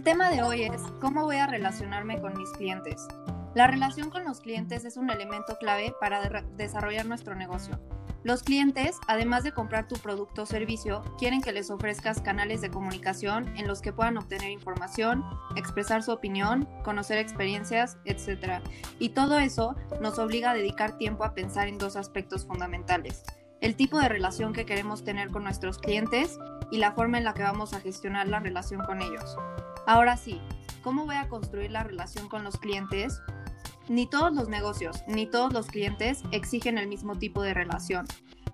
El tema de hoy es cómo voy a relacionarme con mis clientes. La relación con los clientes es un elemento clave para desarrollar nuestro negocio. Los clientes, además de comprar tu producto o servicio, quieren que les ofrezcas canales de comunicación en los que puedan obtener información, expresar su opinión, conocer experiencias, etc. Y todo eso nos obliga a dedicar tiempo a pensar en dos aspectos fundamentales. El tipo de relación que queremos tener con nuestros clientes y la forma en la que vamos a gestionar la relación con ellos. Ahora sí, ¿cómo voy a construir la relación con los clientes? Ni todos los negocios, ni todos los clientes exigen el mismo tipo de relación.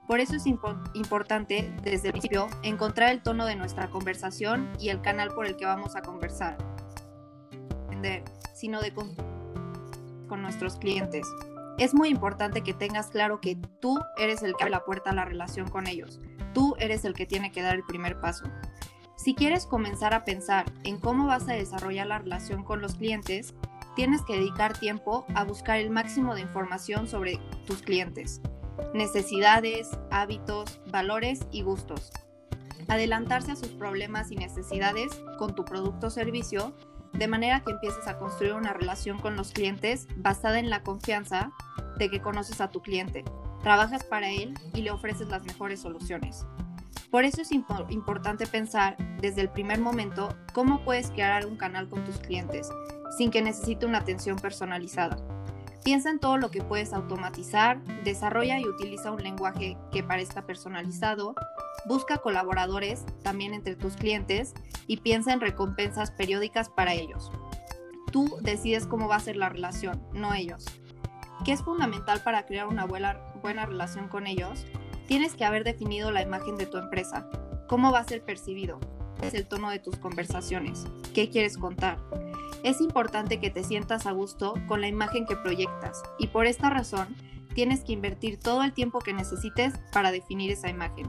Por eso es importante, desde el principio, encontrar el tono de nuestra conversación y el canal por el que vamos a conversar. Sino de con nuestros clientes. Es muy importante que tengas claro que tú eres el que abre la puerta a la relación con ellos. Tú eres el que tiene que dar el primer paso. Si quieres comenzar a pensar en cómo vas a desarrollar la relación con los clientes, tienes que dedicar tiempo a buscar el máximo de información sobre tus clientes, necesidades, hábitos, valores y gustos. Adelantarse a sus problemas y necesidades con tu producto o servicio, de manera que empieces a construir una relación con los clientes basada en la confianza de que conoces a tu cliente, trabajas para él y le ofreces las mejores soluciones. Por eso es importante pensar desde el primer momento cómo puedes crear un canal con tus clientes sin que necesite una atención personalizada. Piensa en todo lo que puedes automatizar, desarrolla y utiliza un lenguaje que parezca personalizado, busca colaboradores también entre tus clientes y piensa en recompensas periódicas para ellos. Tú decides cómo va a ser la relación, no ellos. ¿Qué es fundamental para crear una buena, relación con ellos? Tienes que haber definido la imagen de tu empresa, cómo va a ser percibido, es el tono de tus conversaciones, qué quieres contar, es importante que te sientas a gusto con la imagen que proyectas. Y por esta razón tienes que invertir todo el tiempo que necesites para definir esa imagen.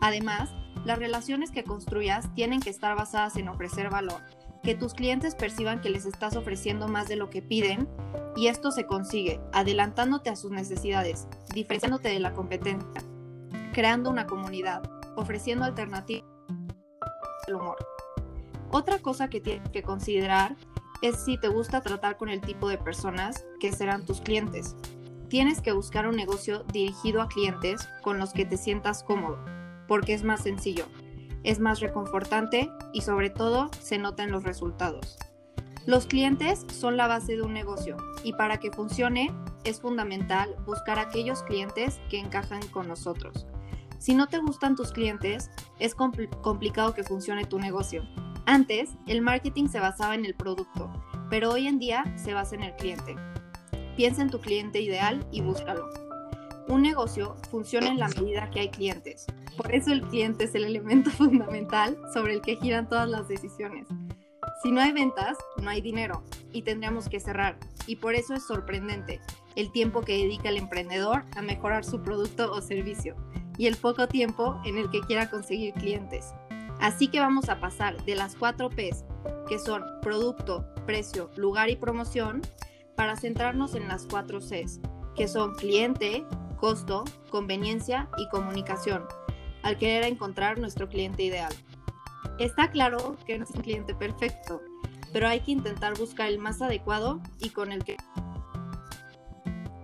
Además, las relaciones que construyas tienen que estar basadas en ofrecer valor, que tus clientes perciban que les estás ofreciendo más de lo que piden y esto se consigue adelantándote a sus necesidades, diferenciándote de la competencia, creando una comunidad, ofreciendo alternativas al humor. Otra cosa que tienes que considerar es si te gusta tratar con el tipo de personas que serán tus clientes. Tienes que buscar un negocio dirigido a clientes con los que te sientas cómodo, porque es más sencillo, es más reconfortante y sobre todo se nota en los resultados. Los clientes son la base de un negocio y para que funcione es fundamental buscar aquellos clientes que encajan con nosotros. Si no te gustan tus clientes, es complicado que funcione tu negocio antes, el marketing se basaba en el producto, pero hoy en día se basa en el cliente. Piensa en tu cliente ideal y búscalo. Un negocio funciona en la medida que hay clientes. Por eso el cliente es el elemento fundamental sobre el que giran todas las decisiones. Si no hay ventas, no hay dinero y tendríamos que cerrar. Y por eso es sorprendente el tiempo que dedica el emprendedor a mejorar su producto o servicio y el poco tiempo en el que quiera conseguir clientes. Así que vamos a pasar de las cuatro Ps, que son producto, precio, lugar y promoción, para centrarnos en las cuatro Cs, que son cliente, costo, conveniencia y comunicación, al querer encontrar nuestro cliente ideal. Está claro que no es un cliente perfecto, pero hay que intentar buscar el más adecuado y con el que...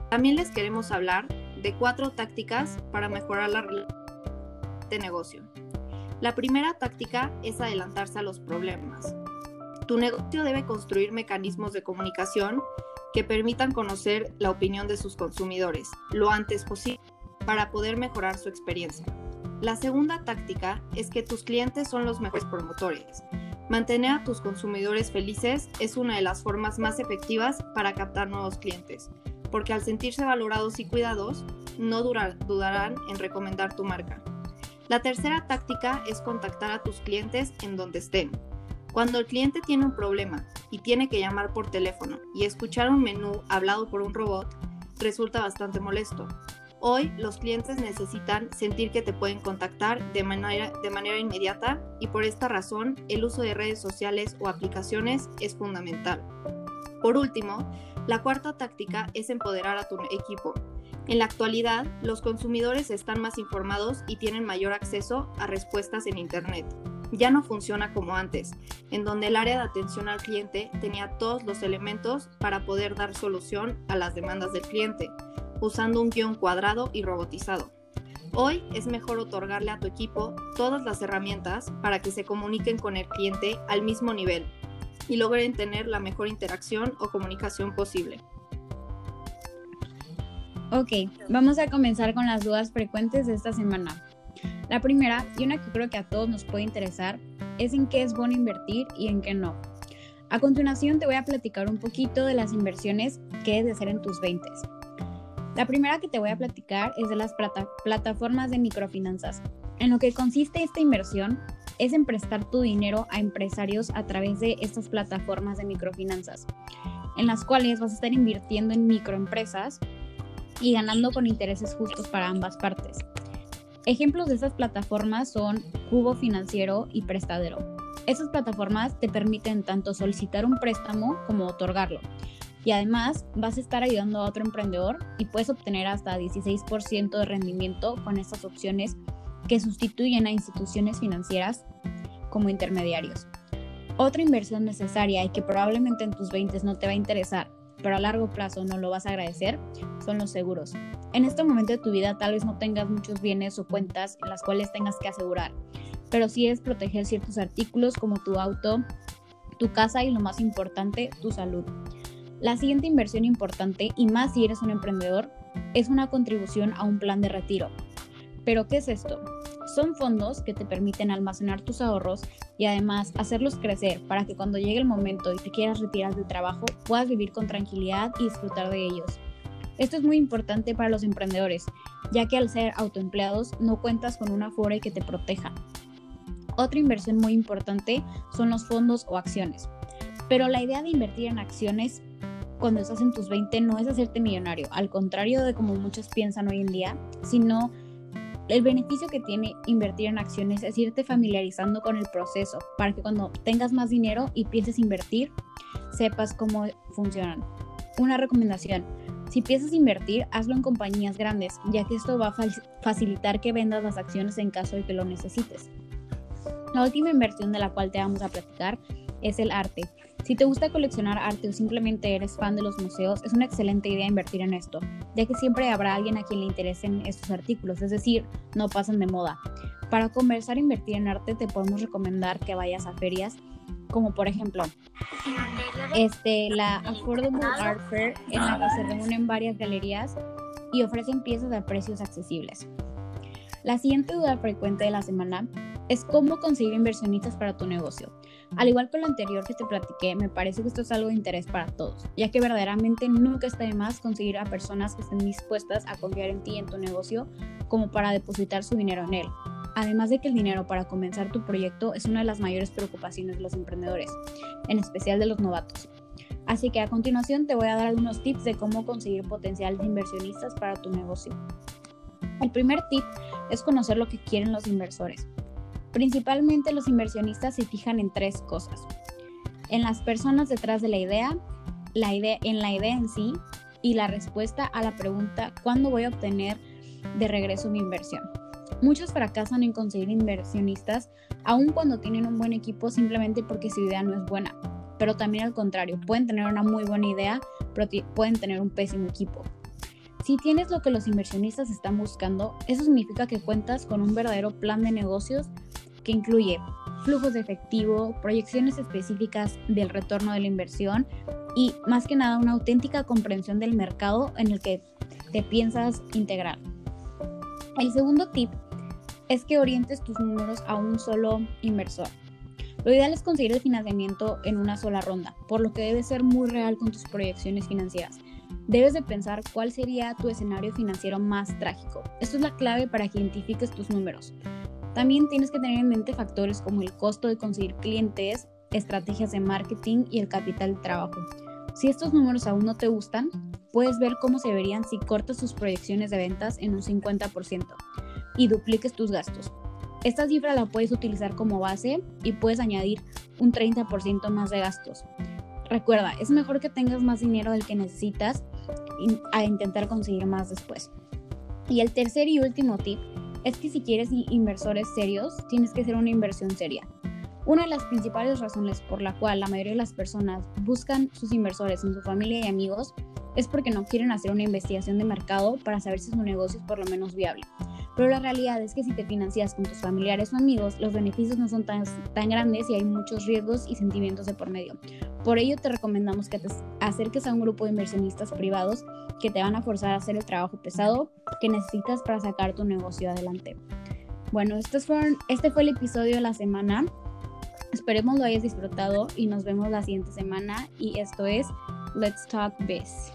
También les queremos hablar de cuatro tácticas para mejorar la relación de negocio. La primera táctica es adelantarse a los problemas. Tu negocio debe construir mecanismos de comunicación que permitan conocer la opinión de sus consumidores lo antes posible para poder mejorar su experiencia. La segunda táctica es que tus clientes son los mejores promotores. Mantener a tus consumidores felices es una de las formas más efectivas para captar nuevos clientes, porque al sentirse valorados y cuidados, no dudarán en recomendar tu marca. La tercera táctica es contactar a tus clientes en donde estén. Cuando el cliente tiene un problema y tiene que llamar por teléfono y escuchar un menú hablado por un robot, resulta bastante molesto. Hoy los clientes necesitan sentir que te pueden contactar de manera, inmediata y por esta razón el uso de redes sociales o aplicaciones es fundamental. Por último, la cuarta táctica es empoderar a tu equipo. En la actualidad, los consumidores están más informados y tienen mayor acceso a respuestas en Internet, ya no funciona como antes, en donde el área de atención al cliente tenía todos los elementos para poder dar solución a las demandas del cliente, usando un guion cuadrado y robotizado. Hoy es mejor otorgarle a tu equipo todas las herramientas para que se comuniquen con el cliente al mismo nivel y logren tener la mejor interacción o comunicación posible. Ok, vamos a comenzar con las dudas frecuentes de esta semana. La primera, y una que creo que a todos nos puede interesar, es en qué es bueno invertir y en qué no. A continuación te voy a platicar un poquito de las inversiones que debes de hacer en tus 20. La primera que te voy a platicar es de las plataformas de microfinanzas. En lo que consiste esta inversión es en prestar tu dinero a empresarios a través de estas plataformas de microfinanzas, en las cuales vas a estar invirtiendo en microempresas y ganando con intereses justos para ambas partes. Ejemplos de estas plataformas son Cubo Financiero y Prestadero. Estas plataformas te permiten tanto solicitar un préstamo como otorgarlo. Y además vas a estar ayudando a otro emprendedor y puedes obtener hasta 16% de rendimiento con estas opciones que sustituyen a instituciones financieras como intermediarios. Otra inversión necesaria y que probablemente en tus 20 no te va a interesar, pero a largo plazo no lo vas a agradecer, son los seguros. En este momento de tu vida tal vez no tengas muchos bienes o cuentas en las cuales tengas que asegurar, pero sí es proteger ciertos artículos como tu auto, tu casa y lo más importante, tu salud. La siguiente inversión importante, y más si eres un emprendedor, es una contribución a un plan de retiro. ¿Pero qué es esto? Son fondos que te permiten almacenar tus ahorros y además hacerlos crecer para que cuando llegue el momento y te quieras retirar del trabajo puedas vivir con tranquilidad y disfrutar de ellos. Esto es muy importante para los emprendedores, ya que al ser autoempleados no cuentas con una FORE que te proteja. Otra inversión muy importante son los fondos o acciones. Pero la idea de invertir en acciones cuando estás en tus 20 no es hacerte millonario, al contrario de como muchos piensan hoy en día, sino el beneficio que tiene invertir en acciones es irte familiarizando con el proceso para que cuando tengas más dinero y pienses invertir, sepas cómo funcionan. Una recomendación, si piensas invertir, hazlo en compañías grandes, ya que esto va a facilitar que vendas las acciones en caso de que lo necesites. La última inversión de la cual te vamos a platicar es el arte. Si te gusta coleccionar arte o simplemente eres fan de los museos, es una excelente idea invertir en esto, ya que siempre habrá alguien a quien le interesen estos artículos, es decir, no pasan de moda. Para conversar e invertir en arte te podemos recomendar que vayas a ferias como por ejemplo este, la Affordable Art Fair en la que se reúnen varias galerías y ofrecen piezas a precios accesibles. La siguiente duda frecuente de la semana es cómo conseguir inversionistas para tu negocio. Al igual que lo anterior que te platiqué, me parece que esto es algo de interés para todos, ya que verdaderamente nunca está de más conseguir a personas que estén dispuestas a confiar en ti y en tu negocio como para depositar su dinero en él. Además de que el dinero para comenzar tu proyecto es una de las mayores preocupaciones de los emprendedores, en especial de los novatos. Así que a continuación te voy a dar algunos tips de cómo conseguir potenciales inversionistas para tu negocio. El primer tip es conocer lo que quieren los inversores. Principalmente los inversionistas se fijan en tres cosas. En las personas detrás de la idea, la idea en la idea en sí y la respuesta a la pregunta ¿cuándo voy a obtener de regreso mi inversión? Muchos fracasan en conseguir inversionistas aun cuando tienen un buen equipo simplemente porque su idea no es buena. Pero también al contrario, pueden tener una muy buena idea, pero pueden tener un pésimo equipo. Si tienes lo que los inversionistas están buscando, eso significa que cuentas con un verdadero plan de negocios que incluye flujos de efectivo, proyecciones específicas del retorno de la inversión y más que nada una auténtica comprensión del mercado en el que te piensas integrar. El segundo tip es que orientes tus números a un solo inversor. Lo ideal es conseguir el financiamiento en una sola ronda, por lo que debes ser muy real con tus proyecciones financieras. Debes de pensar cuál sería tu escenario financiero más trágico. Esto es la clave para que identifiques tus números. También tienes que tener en mente factores como el costo de conseguir clientes, estrategias de marketing y el capital de trabajo. Si estos números aún no te gustan, puedes ver cómo se verían si cortas tus proyecciones de ventas en un 50% y dupliques tus gastos. Esta cifra la puedes utilizar como base y puedes añadir un 30% más de gastos. Recuerda, es mejor que tengas más dinero del que necesitas a intentar conseguir más después. Y el tercer y último tip es que si quieres inversores serios, tienes que hacer una inversión seria. Una de las principales razones por la cual la mayoría de las personas buscan sus inversores en su familia y amigos es porque no quieren hacer una investigación de mercado para saber si su negocio es por lo menos viable. Pero la realidad es que si te financias con tus familiares o amigos, los beneficios no son tan, tan grandes y hay muchos riesgos y sentimientos de por medio. Por ello te recomendamos que te acerques a un grupo de inversionistas privados que te van a forzar a hacer el trabajo pesado que necesitas para sacar tu negocio adelante. Bueno, estos fueron, este fue el episodio de la semana. Esperemos lo hayas disfrutado y nos vemos la siguiente semana. Y esto es Let's Talk Biz.